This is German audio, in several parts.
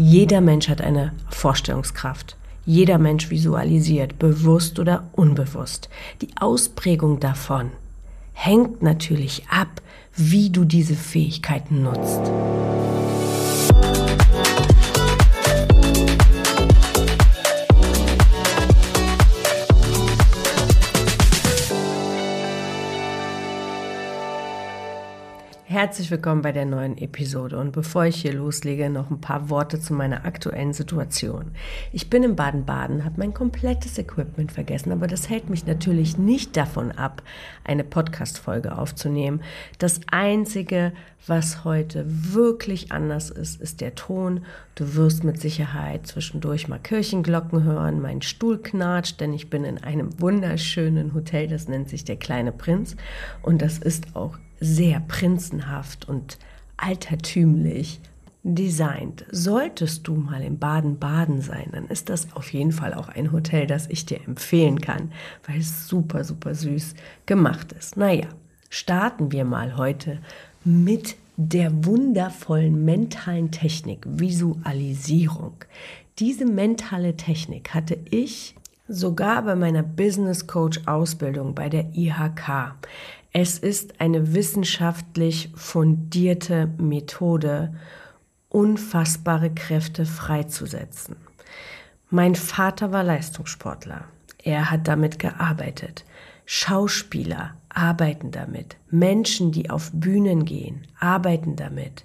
Jeder Mensch hat eine Vorstellungskraft. Jeder Mensch visualisiert, bewusst oder unbewusst. Die Ausprägung davon hängt natürlich ab, wie du diese Fähigkeiten nutzt. Herzlich willkommen bei der neuen Episode und bevor ich hier loslege, noch ein paar Worte zu meiner aktuellen Situation. Ich bin in Baden-Baden, habe mein komplettes Equipment vergessen, aber das hält mich natürlich nicht davon ab, eine Podcast-Folge aufzunehmen. Das Einzige, was heute wirklich anders ist, ist der Ton. Du wirst mit Sicherheit zwischendurch mal Kirchenglocken hören, mein Stuhl knatscht, denn ich bin in einem wunderschönen Hotel, das nennt sich der kleine Prinz und das ist auch sehr prinzenhaft und altertümlich designt. Solltest du mal in Baden-Baden sein, dann ist das auf jeden Fall auch ein Hotel, das ich dir empfehlen kann, weil es super, super süß gemacht ist. Naja, starten wir mal heute mit der wundervollen mentalen Technik Visualisierung. Diese mentale Technik hatte ich sogar bei meiner Business Coach Ausbildung bei der IHK. Es ist eine wissenschaftlich fundierte Methode, unfassbare Kräfte freizusetzen. Mein Vater war Leistungssportler. Er hat damit gearbeitet. Schauspieler arbeiten damit. Menschen, die auf Bühnen gehen, arbeiten damit.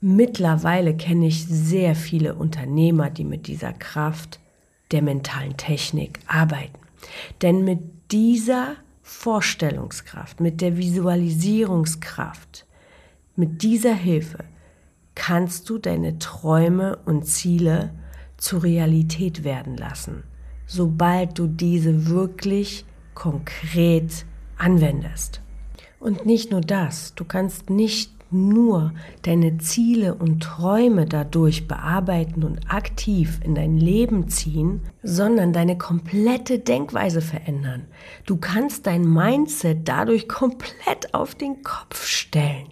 Mittlerweile kenne ich sehr viele Unternehmer, die mit dieser Kraft der mentalen Technik arbeiten. Denn mit dieser Vorstellungskraft, mit der Visualisierungskraft, mit dieser Hilfe kannst du deine Träume und Ziele zur Realität werden lassen, sobald du diese wirklich konkret anwendest. Und nicht nur das, du kannst nicht nur deine Ziele und Träume dadurch bearbeiten und aktiv in dein Leben ziehen, sondern deine komplette Denkweise verändern. Du kannst dein Mindset dadurch komplett auf den Kopf stellen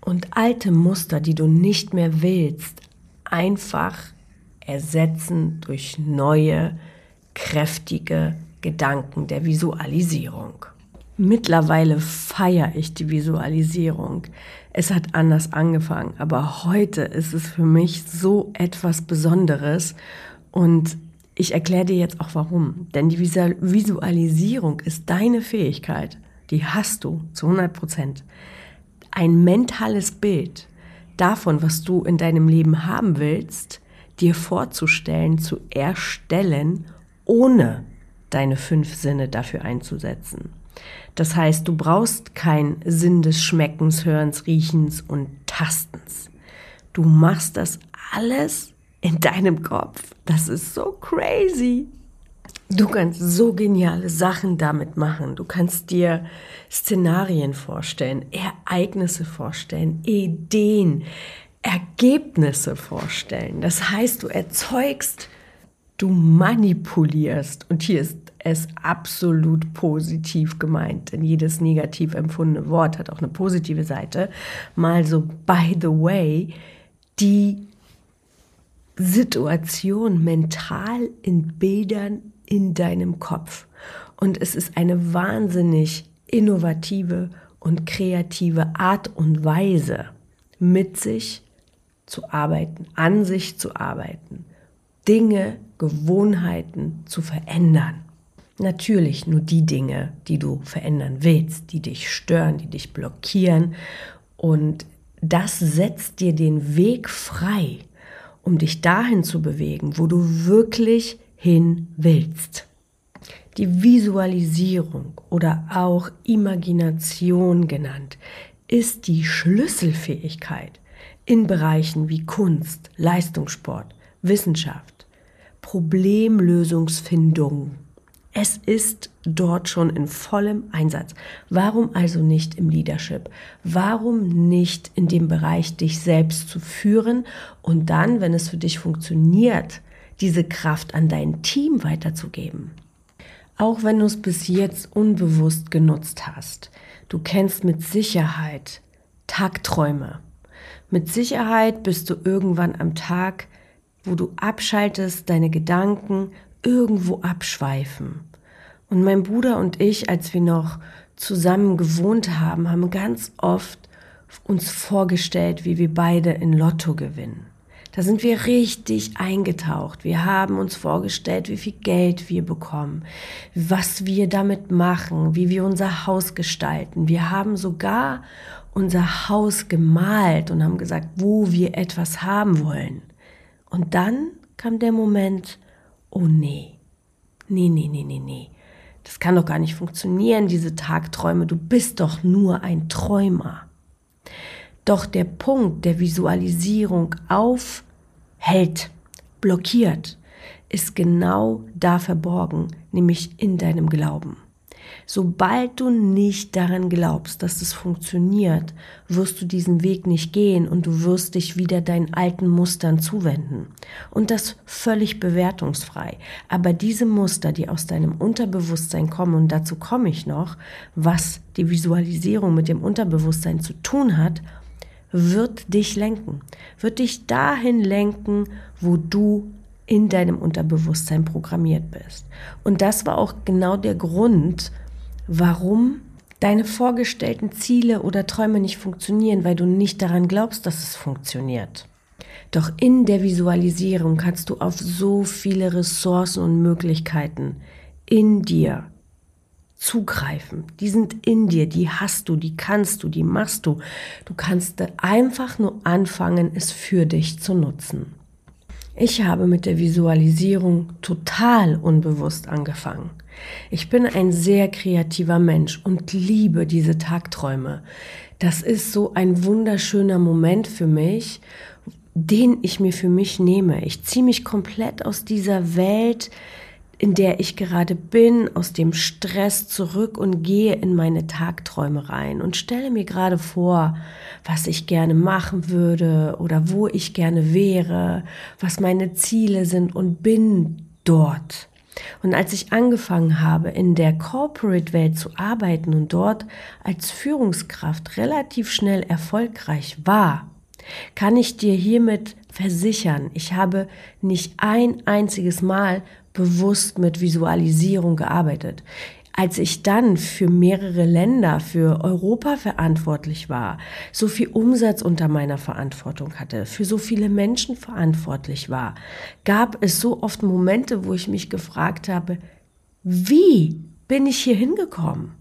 und alte Muster, die du nicht mehr willst, einfach ersetzen durch neue, kräftige Gedanken der Visualisierung. Mittlerweile feiere ich die Visualisierung. Es hat anders angefangen, aber heute ist es für mich so etwas Besonderes und ich erkläre dir jetzt auch warum. Denn die Visualisierung ist deine Fähigkeit, die hast du zu 100 Prozent. Ein mentales Bild davon, was du in deinem Leben haben willst, dir vorzustellen, zu erstellen, ohne deine fünf Sinne dafür einzusetzen. Das heißt, du brauchst kein Sinn des Schmeckens, Hörens, Riechens und Tastens. Du machst das alles in deinem Kopf. Das ist so crazy. Du kannst so geniale Sachen damit machen. Du kannst dir Szenarien vorstellen, Ereignisse vorstellen, Ideen, Ergebnisse vorstellen. Das heißt, du erzeugst, du manipulierst. Und hier ist es absolut positiv gemeint, denn jedes negativ empfundene Wort hat auch eine positive Seite. Mal so, by the way, die Situation mental in Bildern in deinem Kopf. Und es ist eine wahnsinnig innovative und kreative Art und Weise, mit sich zu arbeiten, an sich zu arbeiten, Dinge, Gewohnheiten zu verändern. Natürlich nur die Dinge, die du verändern willst, die dich stören, die dich blockieren. Und das setzt dir den Weg frei, um dich dahin zu bewegen, wo du wirklich hin willst. Die Visualisierung oder auch Imagination genannt ist die Schlüsselfähigkeit in Bereichen wie Kunst, Leistungssport, Wissenschaft, Problemlösungsfindung es ist dort schon in vollem Einsatz. Warum also nicht im Leadership? Warum nicht in dem Bereich, dich selbst zu führen und dann, wenn es für dich funktioniert, diese Kraft an dein Team weiterzugeben? Auch wenn du es bis jetzt unbewusst genutzt hast. Du kennst mit Sicherheit Tagträume. Mit Sicherheit bist du irgendwann am Tag wo du abschaltest, deine Gedanken irgendwo abschweifen. Und mein Bruder und ich, als wir noch zusammen gewohnt haben, haben ganz oft uns vorgestellt, wie wir beide in Lotto gewinnen. Da sind wir richtig eingetaucht. Wir haben uns vorgestellt, wie viel Geld wir bekommen, was wir damit machen, wie wir unser Haus gestalten. Wir haben sogar unser Haus gemalt und haben gesagt, wo wir etwas haben wollen. Und dann kam der Moment, oh nee, nee, nee, nee, nee, nee. Das kann doch gar nicht funktionieren, diese Tagträume. Du bist doch nur ein Träumer. Doch der Punkt der Visualisierung aufhält, blockiert, ist genau da verborgen, nämlich in deinem Glauben. Sobald du nicht daran glaubst, dass es funktioniert, wirst du diesen Weg nicht gehen und du wirst dich wieder deinen alten Mustern zuwenden. Und das völlig bewertungsfrei. Aber diese Muster, die aus deinem Unterbewusstsein kommen, und dazu komme ich noch, was die Visualisierung mit dem Unterbewusstsein zu tun hat, wird dich lenken, wird dich dahin lenken, wo du in deinem Unterbewusstsein programmiert bist. Und das war auch genau der Grund, warum deine vorgestellten Ziele oder Träume nicht funktionieren, weil du nicht daran glaubst, dass es funktioniert. Doch in der Visualisierung kannst du auf so viele Ressourcen und Möglichkeiten in dir zugreifen. Die sind in dir, die hast du, die kannst du, die machst du. Du kannst einfach nur anfangen, es für dich zu nutzen. Ich habe mit der Visualisierung total unbewusst angefangen. Ich bin ein sehr kreativer Mensch und liebe diese Tagträume. Das ist so ein wunderschöner Moment für mich, den ich mir für mich nehme. Ich ziehe mich komplett aus dieser Welt, in der ich gerade bin, aus dem Stress zurück und gehe in meine Tagträume rein und stelle mir gerade vor, was ich gerne machen würde oder wo ich gerne wäre, was meine Ziele sind und bin dort. Und als ich angefangen habe, in der Corporate-Welt zu arbeiten und dort als Führungskraft relativ schnell erfolgreich war, kann ich dir hiermit versichern, ich habe nicht ein einziges Mal bewusst mit Visualisierung gearbeitet. Als ich dann für mehrere Länder, für Europa verantwortlich war, so viel Umsatz unter meiner Verantwortung hatte, für so viele Menschen verantwortlich war, gab es so oft Momente, wo ich mich gefragt habe, wie bin ich hier hingekommen?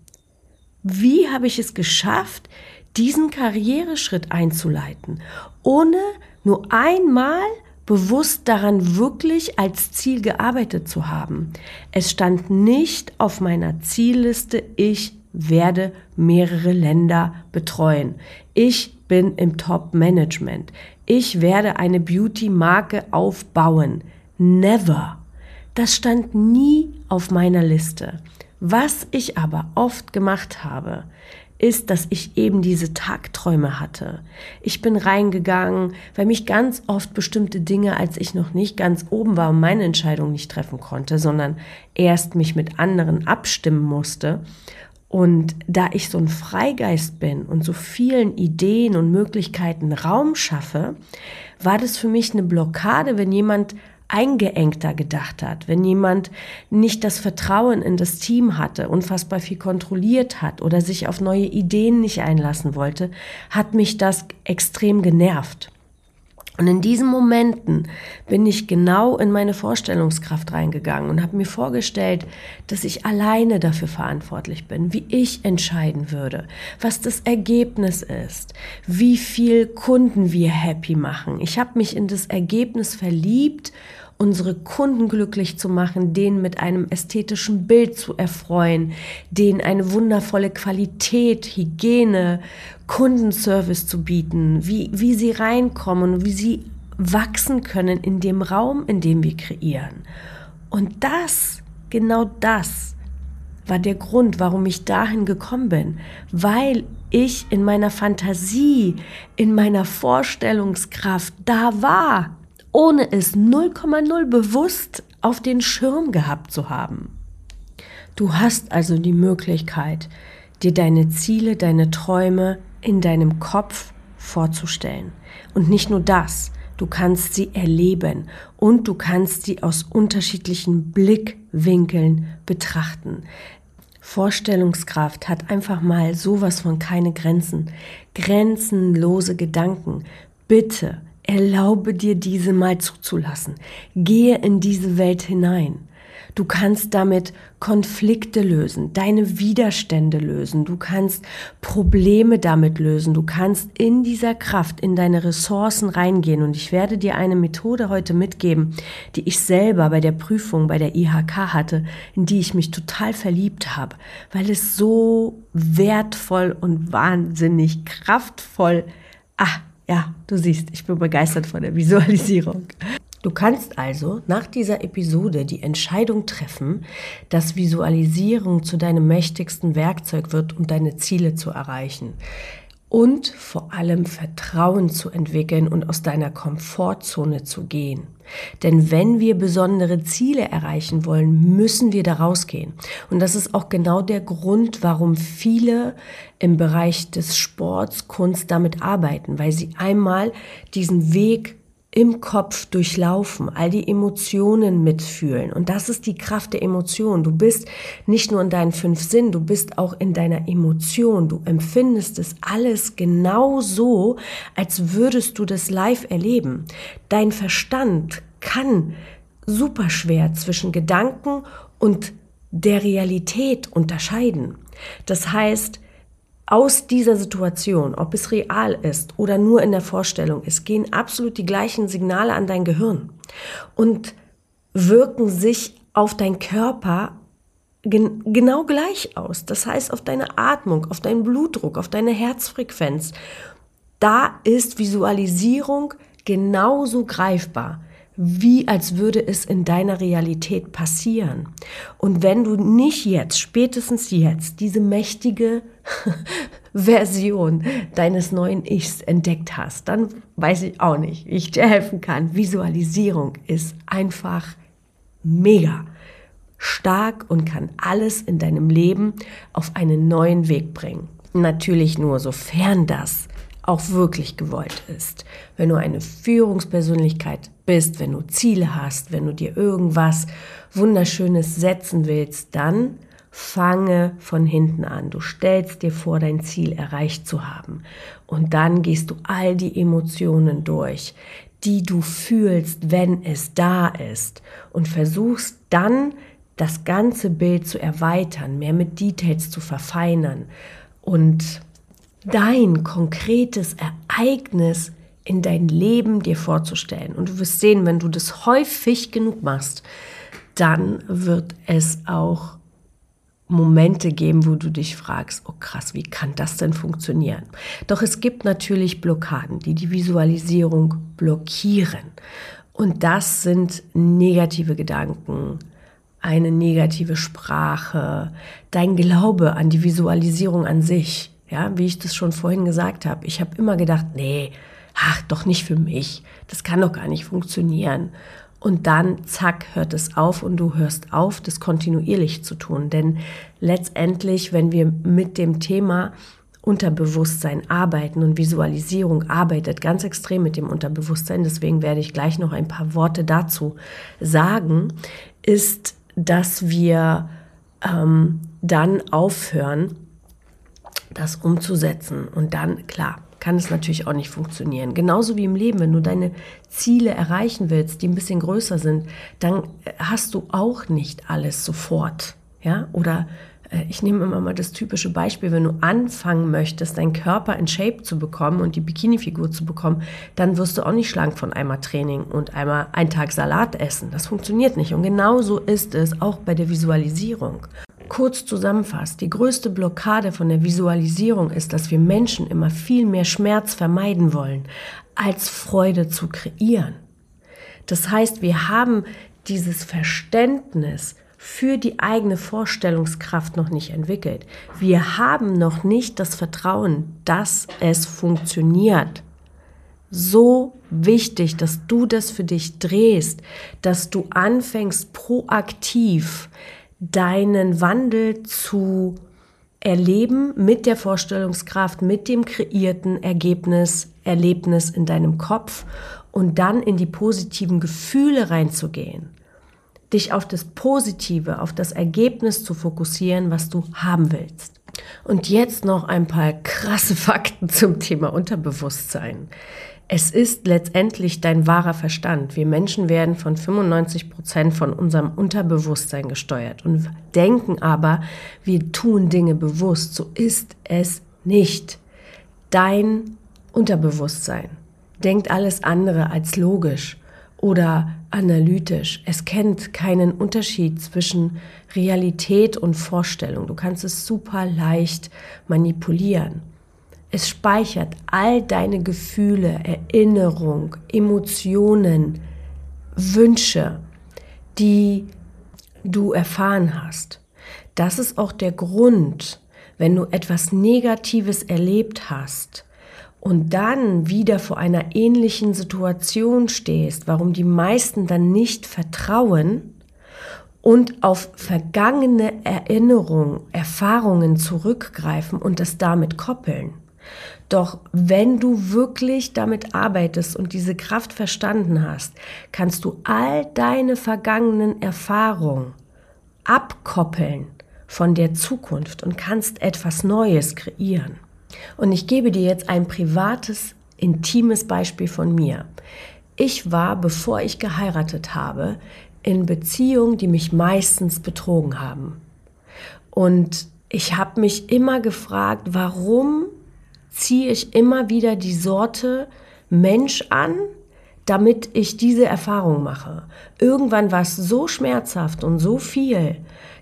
Wie habe ich es geschafft, diesen Karriereschritt einzuleiten, ohne nur einmal bewusst daran wirklich als Ziel gearbeitet zu haben. Es stand nicht auf meiner Zielliste, ich werde mehrere Länder betreuen. Ich bin im Top-Management. Ich werde eine Beauty-Marke aufbauen. Never. Das stand nie auf meiner Liste. Was ich aber oft gemacht habe, ist, dass ich eben diese Tagträume hatte. Ich bin reingegangen, weil mich ganz oft bestimmte Dinge, als ich noch nicht ganz oben war und meine Entscheidung nicht treffen konnte, sondern erst mich mit anderen abstimmen musste. Und da ich so ein Freigeist bin und so vielen Ideen und Möglichkeiten Raum schaffe, war das für mich eine Blockade, wenn jemand eingeengter gedacht hat, wenn jemand nicht das Vertrauen in das Team hatte, unfassbar viel kontrolliert hat oder sich auf neue Ideen nicht einlassen wollte, hat mich das extrem genervt. Und in diesen Momenten bin ich genau in meine Vorstellungskraft reingegangen und habe mir vorgestellt, dass ich alleine dafür verantwortlich bin, wie ich entscheiden würde, was das Ergebnis ist, wie viel Kunden wir happy machen. Ich habe mich in das Ergebnis verliebt unsere Kunden glücklich zu machen, denen mit einem ästhetischen Bild zu erfreuen, denen eine wundervolle Qualität, Hygiene, Kundenservice zu bieten, wie, wie sie reinkommen wie sie wachsen können in dem Raum, in dem wir kreieren. Und das, genau das, war der Grund, warum ich dahin gekommen bin, weil ich in meiner Fantasie, in meiner Vorstellungskraft da war ohne es 0,0 bewusst auf den Schirm gehabt zu haben. Du hast also die Möglichkeit, dir deine Ziele, deine Träume in deinem Kopf vorzustellen. Und nicht nur das, du kannst sie erleben und du kannst sie aus unterschiedlichen Blickwinkeln betrachten. Vorstellungskraft hat einfach mal sowas von keine Grenzen. Grenzenlose Gedanken. Bitte erlaube dir diese mal zuzulassen. Gehe in diese Welt hinein. Du kannst damit Konflikte lösen, deine Widerstände lösen, du kannst Probleme damit lösen, du kannst in dieser Kraft, in deine Ressourcen reingehen. Und ich werde dir eine Methode heute mitgeben, die ich selber bei der Prüfung bei der IHK hatte, in die ich mich total verliebt habe, weil es so wertvoll und wahnsinnig kraftvoll, ah, ja, du siehst, ich bin begeistert von der Visualisierung. Du kannst also nach dieser Episode die Entscheidung treffen, dass Visualisierung zu deinem mächtigsten Werkzeug wird, um deine Ziele zu erreichen. Und vor allem Vertrauen zu entwickeln und aus deiner Komfortzone zu gehen. Denn wenn wir besondere Ziele erreichen wollen, müssen wir da rausgehen. Und das ist auch genau der Grund, warum viele im Bereich des Sports, Kunst damit arbeiten, weil sie einmal diesen Weg im Kopf durchlaufen, all die Emotionen mitfühlen. Und das ist die Kraft der Emotion. Du bist nicht nur in deinen fünf Sinnen, du bist auch in deiner Emotion. Du empfindest es alles genau so, als würdest du das live erleben. Dein Verstand kann super schwer zwischen Gedanken und der Realität unterscheiden. Das heißt, aus dieser Situation, ob es real ist oder nur in der Vorstellung ist, gehen absolut die gleichen Signale an dein Gehirn und wirken sich auf dein Körper gen genau gleich aus. Das heißt auf deine Atmung, auf deinen Blutdruck, auf deine Herzfrequenz. Da ist Visualisierung genauso greifbar wie als würde es in deiner Realität passieren. Und wenn du nicht jetzt, spätestens jetzt, diese mächtige Version deines neuen Ichs entdeckt hast, dann weiß ich auch nicht, wie ich dir helfen kann. Visualisierung ist einfach mega stark und kann alles in deinem Leben auf einen neuen Weg bringen. Natürlich nur, sofern das auch wirklich gewollt ist. Wenn du eine Führungspersönlichkeit bist, wenn du Ziele hast, wenn du dir irgendwas Wunderschönes setzen willst, dann fange von hinten an. Du stellst dir vor, dein Ziel erreicht zu haben. Und dann gehst du all die Emotionen durch, die du fühlst, wenn es da ist. Und versuchst dann, das ganze Bild zu erweitern, mehr mit Details zu verfeinern und dein konkretes Ereignis in dein Leben dir vorzustellen. Und du wirst sehen, wenn du das häufig genug machst, dann wird es auch Momente geben, wo du dich fragst, oh krass, wie kann das denn funktionieren? Doch es gibt natürlich Blockaden, die die Visualisierung blockieren. Und das sind negative Gedanken, eine negative Sprache, dein Glaube an die Visualisierung an sich. Ja, wie ich das schon vorhin gesagt habe. Ich habe immer gedacht, nee, ach, doch nicht für mich. Das kann doch gar nicht funktionieren. Und dann, zack, hört es auf und du hörst auf, das kontinuierlich zu tun. Denn letztendlich, wenn wir mit dem Thema Unterbewusstsein arbeiten und Visualisierung arbeitet ganz extrem mit dem Unterbewusstsein, deswegen werde ich gleich noch ein paar Worte dazu sagen, ist, dass wir ähm, dann aufhören, das umzusetzen. Und dann, klar, kann es natürlich auch nicht funktionieren. Genauso wie im Leben, wenn du deine Ziele erreichen willst, die ein bisschen größer sind, dann hast du auch nicht alles sofort. Ja, oder ich nehme immer mal das typische Beispiel, wenn du anfangen möchtest, deinen Körper in Shape zu bekommen und die Bikini-Figur zu bekommen, dann wirst du auch nicht schlank von einmal Training und einmal einen Tag Salat essen. Das funktioniert nicht. Und genauso ist es auch bei der Visualisierung. Kurz zusammenfasst, die größte Blockade von der Visualisierung ist, dass wir Menschen immer viel mehr Schmerz vermeiden wollen, als Freude zu kreieren. Das heißt, wir haben dieses Verständnis für die eigene Vorstellungskraft noch nicht entwickelt. Wir haben noch nicht das Vertrauen, dass es funktioniert. So wichtig, dass du das für dich drehst, dass du anfängst proaktiv deinen Wandel zu erleben mit der Vorstellungskraft, mit dem kreierten Ergebnis, Erlebnis in deinem Kopf und dann in die positiven Gefühle reinzugehen. Dich auf das Positive, auf das Ergebnis zu fokussieren, was du haben willst. Und jetzt noch ein paar krasse Fakten zum Thema Unterbewusstsein. Es ist letztendlich dein wahrer Verstand. Wir Menschen werden von 95 Prozent von unserem Unterbewusstsein gesteuert und denken aber, wir tun Dinge bewusst. So ist es nicht. Dein Unterbewusstsein denkt alles andere als logisch oder analytisch. Es kennt keinen Unterschied zwischen Realität und Vorstellung. Du kannst es super leicht manipulieren. Es speichert all deine Gefühle, Erinnerung, Emotionen, Wünsche, die du erfahren hast. Das ist auch der Grund, wenn du etwas Negatives erlebt hast und dann wieder vor einer ähnlichen Situation stehst, warum die meisten dann nicht vertrauen und auf vergangene Erinnerungen, Erfahrungen zurückgreifen und das damit koppeln. Doch wenn du wirklich damit arbeitest und diese Kraft verstanden hast, kannst du all deine vergangenen Erfahrungen abkoppeln von der Zukunft und kannst etwas Neues kreieren. Und ich gebe dir jetzt ein privates, intimes Beispiel von mir. Ich war, bevor ich geheiratet habe, in Beziehungen, die mich meistens betrogen haben. Und ich habe mich immer gefragt, warum ziehe ich immer wieder die Sorte Mensch an, damit ich diese Erfahrung mache. Irgendwann war es so schmerzhaft und so viel,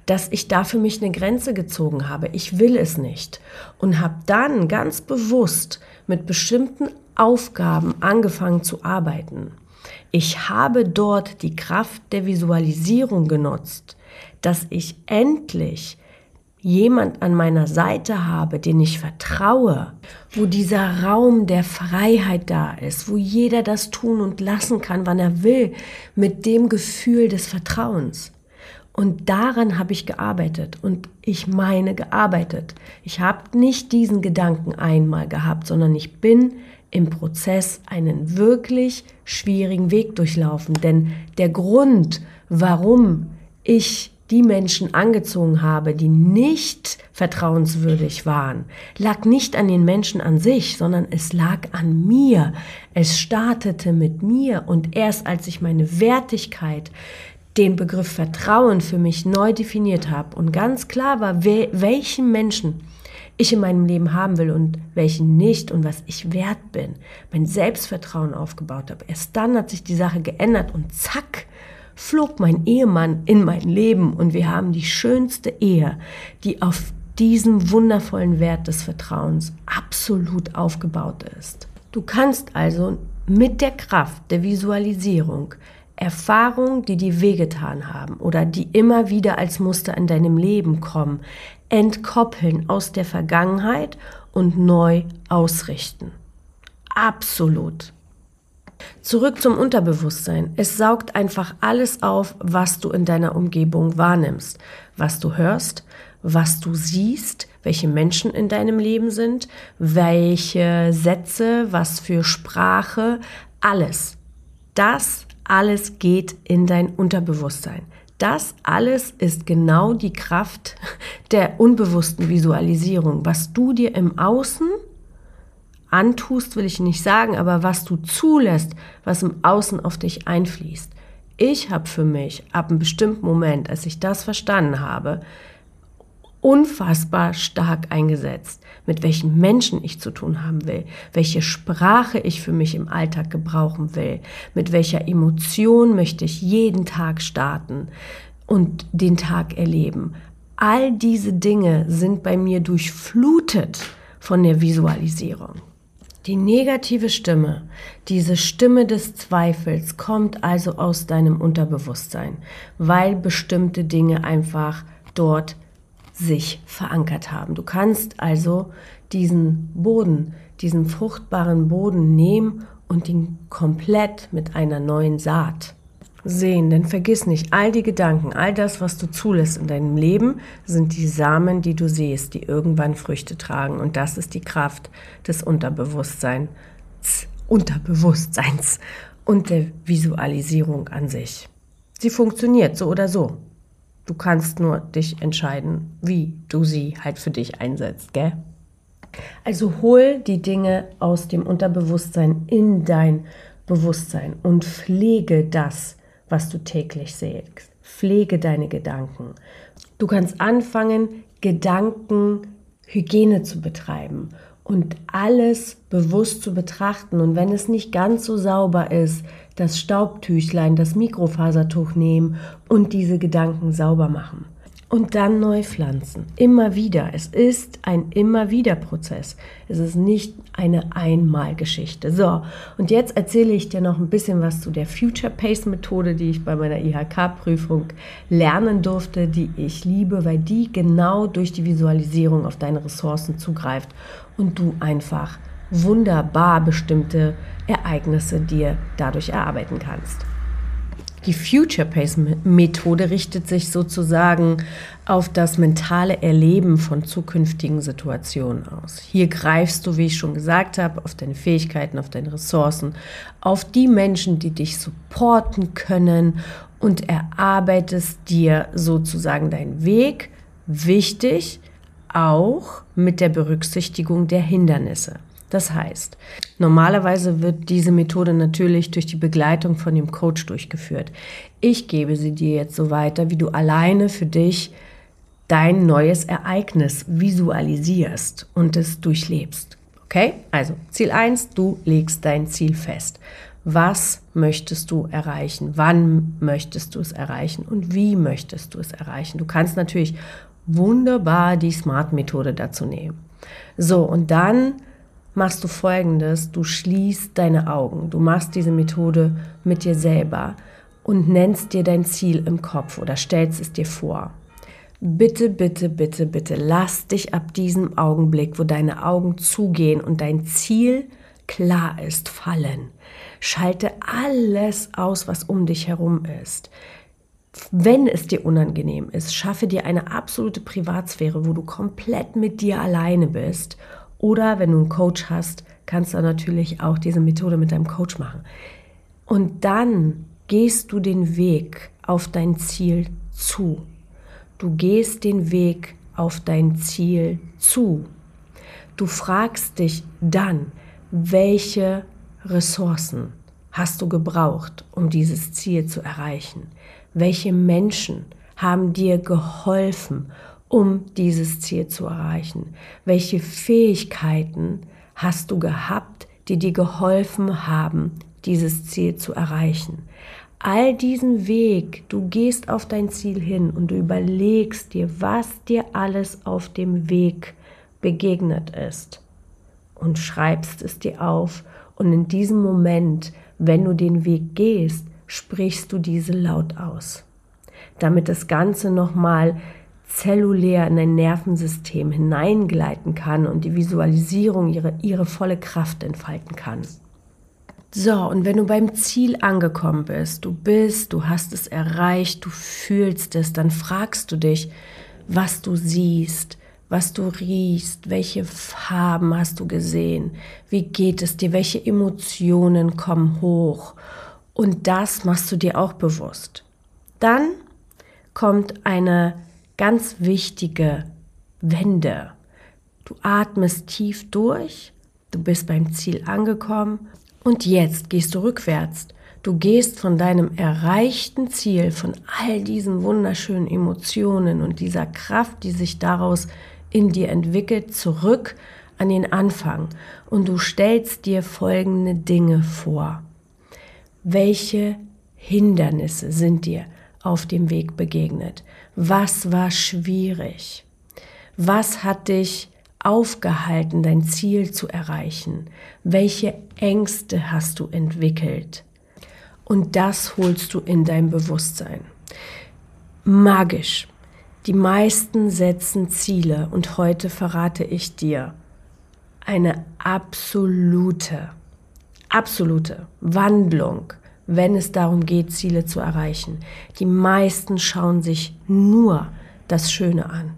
dass ich da für mich eine Grenze gezogen habe. Ich will es nicht. Und habe dann ganz bewusst mit bestimmten Aufgaben angefangen zu arbeiten. Ich habe dort die Kraft der Visualisierung genutzt, dass ich endlich jemand an meiner Seite habe, den ich vertraue, wo dieser Raum der Freiheit da ist, wo jeder das tun und lassen kann, wann er will, mit dem Gefühl des Vertrauens. Und daran habe ich gearbeitet und ich meine gearbeitet. Ich habe nicht diesen Gedanken einmal gehabt, sondern ich bin im Prozess einen wirklich schwierigen Weg durchlaufen. Denn der Grund, warum ich die Menschen angezogen habe, die nicht vertrauenswürdig waren, lag nicht an den Menschen an sich, sondern es lag an mir. Es startete mit mir und erst als ich meine Wertigkeit, den Begriff Vertrauen für mich neu definiert habe und ganz klar war, welchen Menschen ich in meinem Leben haben will und welchen nicht und was ich wert bin, mein Selbstvertrauen aufgebaut habe. Erst dann hat sich die Sache geändert und zack, flog mein Ehemann in mein Leben und wir haben die schönste Ehe, die auf diesem wundervollen Wert des Vertrauens absolut aufgebaut ist. Du kannst also mit der Kraft der Visualisierung Erfahrungen, die dir wehgetan haben oder die immer wieder als Muster in deinem Leben kommen, entkoppeln aus der Vergangenheit und neu ausrichten. Absolut. Zurück zum Unterbewusstsein. Es saugt einfach alles auf, was du in deiner Umgebung wahrnimmst, was du hörst, was du siehst, welche Menschen in deinem Leben sind, welche Sätze, was für Sprache, alles. Das alles geht in dein Unterbewusstsein. Das alles ist genau die Kraft der unbewussten Visualisierung, was du dir im Außen antust, will ich nicht sagen, aber was du zulässt, was im Außen auf dich einfließt. Ich habe für mich ab einem bestimmten Moment, als ich das verstanden habe, unfassbar stark eingesetzt, mit welchen Menschen ich zu tun haben will, welche Sprache ich für mich im Alltag gebrauchen will, mit welcher Emotion möchte ich jeden Tag starten und den Tag erleben. All diese Dinge sind bei mir durchflutet von der Visualisierung. Die negative Stimme, diese Stimme des Zweifels kommt also aus deinem Unterbewusstsein, weil bestimmte Dinge einfach dort sich verankert haben. Du kannst also diesen Boden, diesen fruchtbaren Boden nehmen und ihn komplett mit einer neuen Saat sehen. Denn vergiss nicht, all die Gedanken, all das, was du zulässt in deinem Leben, sind die Samen, die du siehst, die irgendwann Früchte tragen. Und das ist die Kraft des Unterbewusstseins. Unterbewusstseins. und der Visualisierung an sich. Sie funktioniert so oder so. Du kannst nur dich entscheiden, wie du sie halt für dich einsetzt, gell? Also hol die Dinge aus dem Unterbewusstsein in dein Bewusstsein und pflege das, was du täglich sägst. Pflege deine Gedanken. Du kannst anfangen, Gedankenhygiene zu betreiben und alles bewusst zu betrachten. Und wenn es nicht ganz so sauber ist, das Staubtüchlein, das Mikrofasertuch nehmen und diese Gedanken sauber machen und dann neu pflanzen. Immer wieder. Es ist ein immer wieder Prozess. Es ist nicht eine Einmalgeschichte. So, und jetzt erzähle ich dir noch ein bisschen was zu der Future Pace Methode, die ich bei meiner IHK-Prüfung lernen durfte, die ich liebe, weil die genau durch die Visualisierung auf deine Ressourcen zugreift und du einfach wunderbar bestimmte Ereignisse dir dadurch erarbeiten kannst. Die Future Pace Methode richtet sich sozusagen auf das mentale Erleben von zukünftigen Situationen aus. Hier greifst du, wie ich schon gesagt habe, auf deine Fähigkeiten, auf deine Ressourcen, auf die Menschen, die dich supporten können und erarbeitest dir sozusagen deinen Weg. Wichtig auch mit der Berücksichtigung der Hindernisse. Das heißt, normalerweise wird diese Methode natürlich durch die Begleitung von dem Coach durchgeführt. Ich gebe sie dir jetzt so weiter, wie du alleine für dich dein neues Ereignis visualisierst und es durchlebst. Okay? Also Ziel 1, du legst dein Ziel fest. Was möchtest du erreichen? Wann möchtest du es erreichen? Und wie möchtest du es erreichen? Du kannst natürlich wunderbar die Smart-Methode dazu nehmen. So, und dann machst du folgendes, du schließt deine Augen, du machst diese Methode mit dir selber und nennst dir dein Ziel im Kopf oder stellst es dir vor. Bitte, bitte, bitte, bitte, lass dich ab diesem Augenblick, wo deine Augen zugehen und dein Ziel klar ist, fallen. Schalte alles aus, was um dich herum ist. Wenn es dir unangenehm ist, schaffe dir eine absolute Privatsphäre, wo du komplett mit dir alleine bist oder wenn du einen Coach hast, kannst du natürlich auch diese Methode mit deinem Coach machen. Und dann gehst du den Weg auf dein Ziel zu. Du gehst den Weg auf dein Ziel zu. Du fragst dich dann, welche Ressourcen hast du gebraucht, um dieses Ziel zu erreichen? Welche Menschen haben dir geholfen, um dieses Ziel zu erreichen? Welche Fähigkeiten hast du gehabt, die dir geholfen haben, dieses Ziel zu erreichen? All diesen Weg, du gehst auf dein Ziel hin und du überlegst dir, was dir alles auf dem Weg begegnet ist und schreibst es dir auf und in diesem Moment, wenn du den Weg gehst, sprichst du diese laut aus, damit das Ganze nochmal zellulär in dein Nervensystem hineingleiten kann und die Visualisierung ihre, ihre volle Kraft entfalten kann. So, und wenn du beim Ziel angekommen bist, du bist, du hast es erreicht, du fühlst es, dann fragst du dich, was du siehst, was du riechst, welche Farben hast du gesehen, wie geht es dir, welche Emotionen kommen hoch. Und das machst du dir auch bewusst. Dann kommt eine ganz wichtige Wende. Du atmest tief durch, du bist beim Ziel angekommen und jetzt gehst du rückwärts. Du gehst von deinem erreichten Ziel, von all diesen wunderschönen Emotionen und dieser Kraft, die sich daraus in dir entwickelt, zurück an den Anfang und du stellst dir folgende Dinge vor. Welche Hindernisse sind dir auf dem Weg begegnet? Was war schwierig? Was hat dich aufgehalten, dein Ziel zu erreichen? Welche Ängste hast du entwickelt? Und das holst du in dein Bewusstsein. Magisch. Die meisten setzen Ziele und heute verrate ich dir eine absolute, absolute Wandlung wenn es darum geht, Ziele zu erreichen. Die meisten schauen sich nur das Schöne an.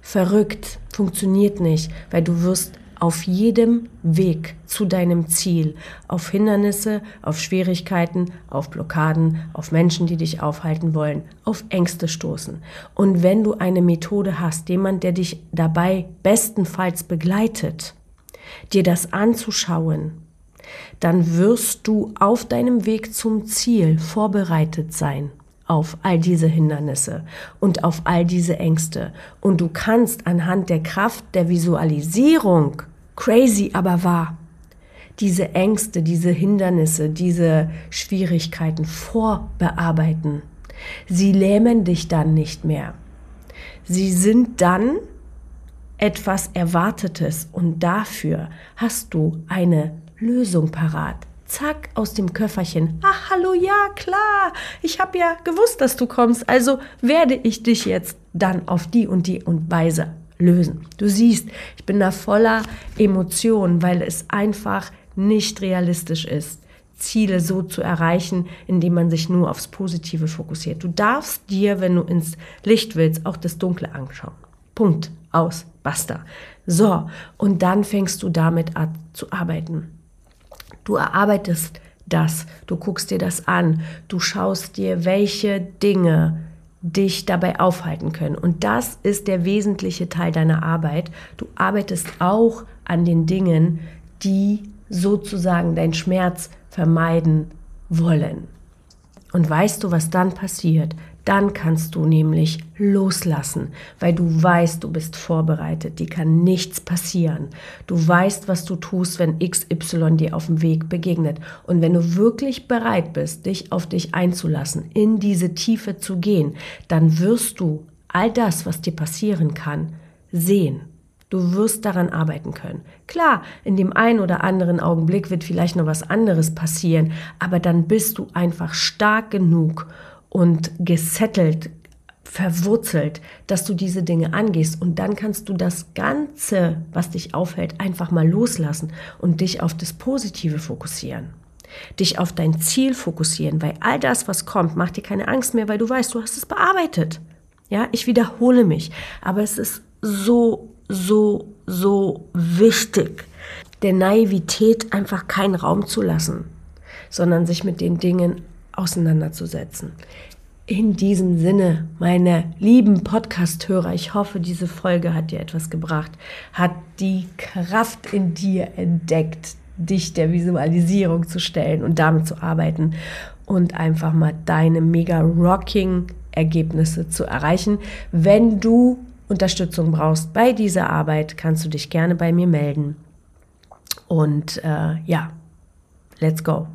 Verrückt funktioniert nicht, weil du wirst auf jedem Weg zu deinem Ziel auf Hindernisse, auf Schwierigkeiten, auf Blockaden, auf Menschen, die dich aufhalten wollen, auf Ängste stoßen. Und wenn du eine Methode hast, jemand, der dich dabei bestenfalls begleitet, dir das anzuschauen, dann wirst du auf deinem Weg zum Ziel vorbereitet sein auf all diese Hindernisse und auf all diese Ängste. Und du kannst anhand der Kraft der Visualisierung, crazy aber wahr, diese Ängste, diese Hindernisse, diese Schwierigkeiten vorbearbeiten. Sie lähmen dich dann nicht mehr. Sie sind dann etwas Erwartetes und dafür hast du eine Lösung parat. Zack, aus dem Köfferchen. Ach, hallo, ja, klar. Ich habe ja gewusst, dass du kommst. Also werde ich dich jetzt dann auf die und die und Weise lösen. Du siehst, ich bin da voller Emotionen, weil es einfach nicht realistisch ist, Ziele so zu erreichen, indem man sich nur aufs Positive fokussiert. Du darfst dir, wenn du ins Licht willst, auch das Dunkle anschauen. Punkt. Aus. Basta. So. Und dann fängst du damit an zu arbeiten. Du erarbeitest das, du guckst dir das an, du schaust dir, welche Dinge dich dabei aufhalten können. Und das ist der wesentliche Teil deiner Arbeit. Du arbeitest auch an den Dingen, die sozusagen deinen Schmerz vermeiden wollen. Und weißt du, was dann passiert? Dann kannst du nämlich loslassen, weil du weißt, du bist vorbereitet, dir kann nichts passieren. Du weißt, was du tust, wenn XY dir auf dem Weg begegnet. Und wenn du wirklich bereit bist, dich auf dich einzulassen, in diese Tiefe zu gehen, dann wirst du all das, was dir passieren kann, sehen. Du wirst daran arbeiten können. Klar, in dem einen oder anderen Augenblick wird vielleicht noch was anderes passieren, aber dann bist du einfach stark genug, und gesettelt, verwurzelt, dass du diese Dinge angehst und dann kannst du das Ganze, was dich aufhält, einfach mal loslassen und dich auf das Positive fokussieren. Dich auf dein Ziel fokussieren, weil all das, was kommt, macht dir keine Angst mehr, weil du weißt, du hast es bearbeitet. Ja, ich wiederhole mich, aber es ist so, so, so wichtig, der Naivität einfach keinen Raum zu lassen, sondern sich mit den Dingen auseinanderzusetzen. In diesem Sinne, meine lieben Podcast-Hörer, ich hoffe, diese Folge hat dir etwas gebracht, hat die Kraft in dir entdeckt, dich der Visualisierung zu stellen und damit zu arbeiten und einfach mal deine mega rocking Ergebnisse zu erreichen. Wenn du Unterstützung brauchst bei dieser Arbeit, kannst du dich gerne bei mir melden. Und äh, ja, let's go.